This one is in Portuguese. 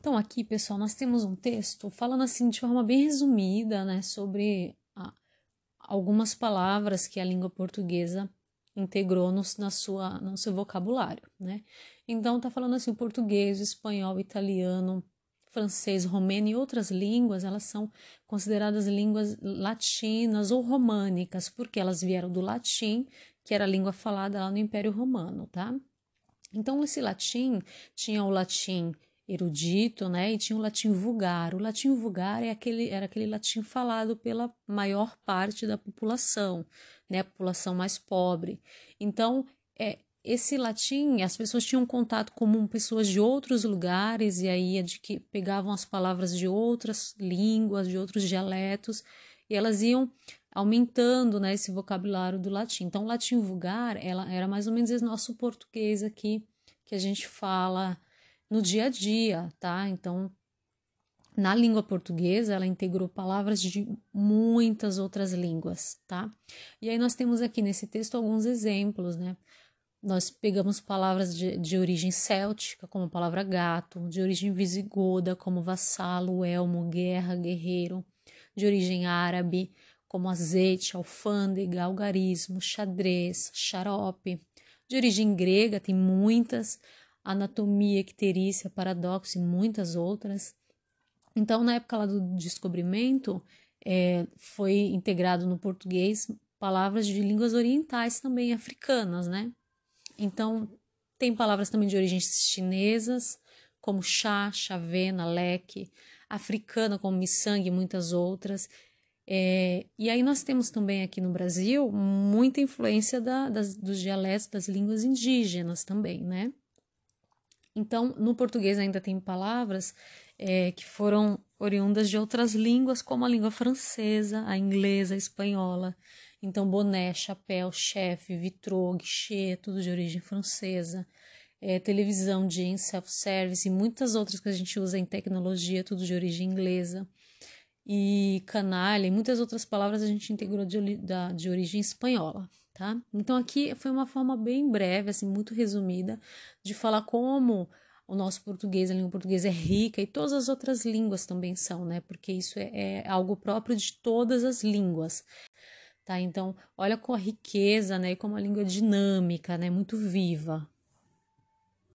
Então, aqui, pessoal, nós temos um texto falando assim de forma bem resumida, né, sobre a, algumas palavras que a língua portuguesa integrou no, na sua, no seu vocabulário, né? Então, tá falando assim, português, espanhol, italiano, francês, romeno e outras línguas, elas são consideradas línguas latinas ou românicas, porque elas vieram do latim, que era a língua falada lá no Império Romano, tá? Então, esse latim tinha o latim erudito, né? E tinha o latim vulgar. O latim vulgar é aquele, era aquele latim falado pela maior parte da população, né? A população mais pobre. Então, é, esse latim, as pessoas tinham contato com pessoas de outros lugares e aí de que pegavam as palavras de outras línguas, de outros dialetos e elas iam aumentando, né, esse vocabulário do latim. Então, o latim vulgar, ela era mais ou menos esse nosso português aqui que a gente fala no dia a dia, tá? Então, na língua portuguesa, ela integrou palavras de muitas outras línguas, tá? E aí nós temos aqui nesse texto alguns exemplos, né? Nós pegamos palavras de, de origem céltica, como a palavra gato, de origem visigoda, como vassalo, elmo, guerra, guerreiro, de origem árabe, como azeite, alfândega, algarismo, xadrez, xarope, de origem grega, tem muitas, anatomia, icterícia, paradoxo e muitas outras. Então, na época lá do descobrimento, é, foi integrado no português palavras de línguas orientais também, africanas, né? Então, tem palavras também de origens chinesas, como chá, chavena, leque, africana, como miçangue e muitas outras. É, e aí nós temos também aqui no Brasil muita influência da, das, dos dialetos das línguas indígenas também, né? Então, no português ainda tem palavras é, que foram oriundas de outras línguas, como a língua francesa, a inglesa, a espanhola. Então, boné, chapéu, chefe, vitrô, guichê, tudo de origem francesa. É, televisão, jean, self-service e muitas outras que a gente usa em tecnologia, tudo de origem inglesa. E canalha e muitas outras palavras a gente integrou de, da, de origem espanhola tá? Então aqui foi uma forma bem breve, assim, muito resumida, de falar como o nosso português, a língua portuguesa é rica e todas as outras línguas também são, né? Porque isso é, é algo próprio de todas as línguas, tá? Então, olha com a riqueza, né? E como a língua é dinâmica, né? Muito viva.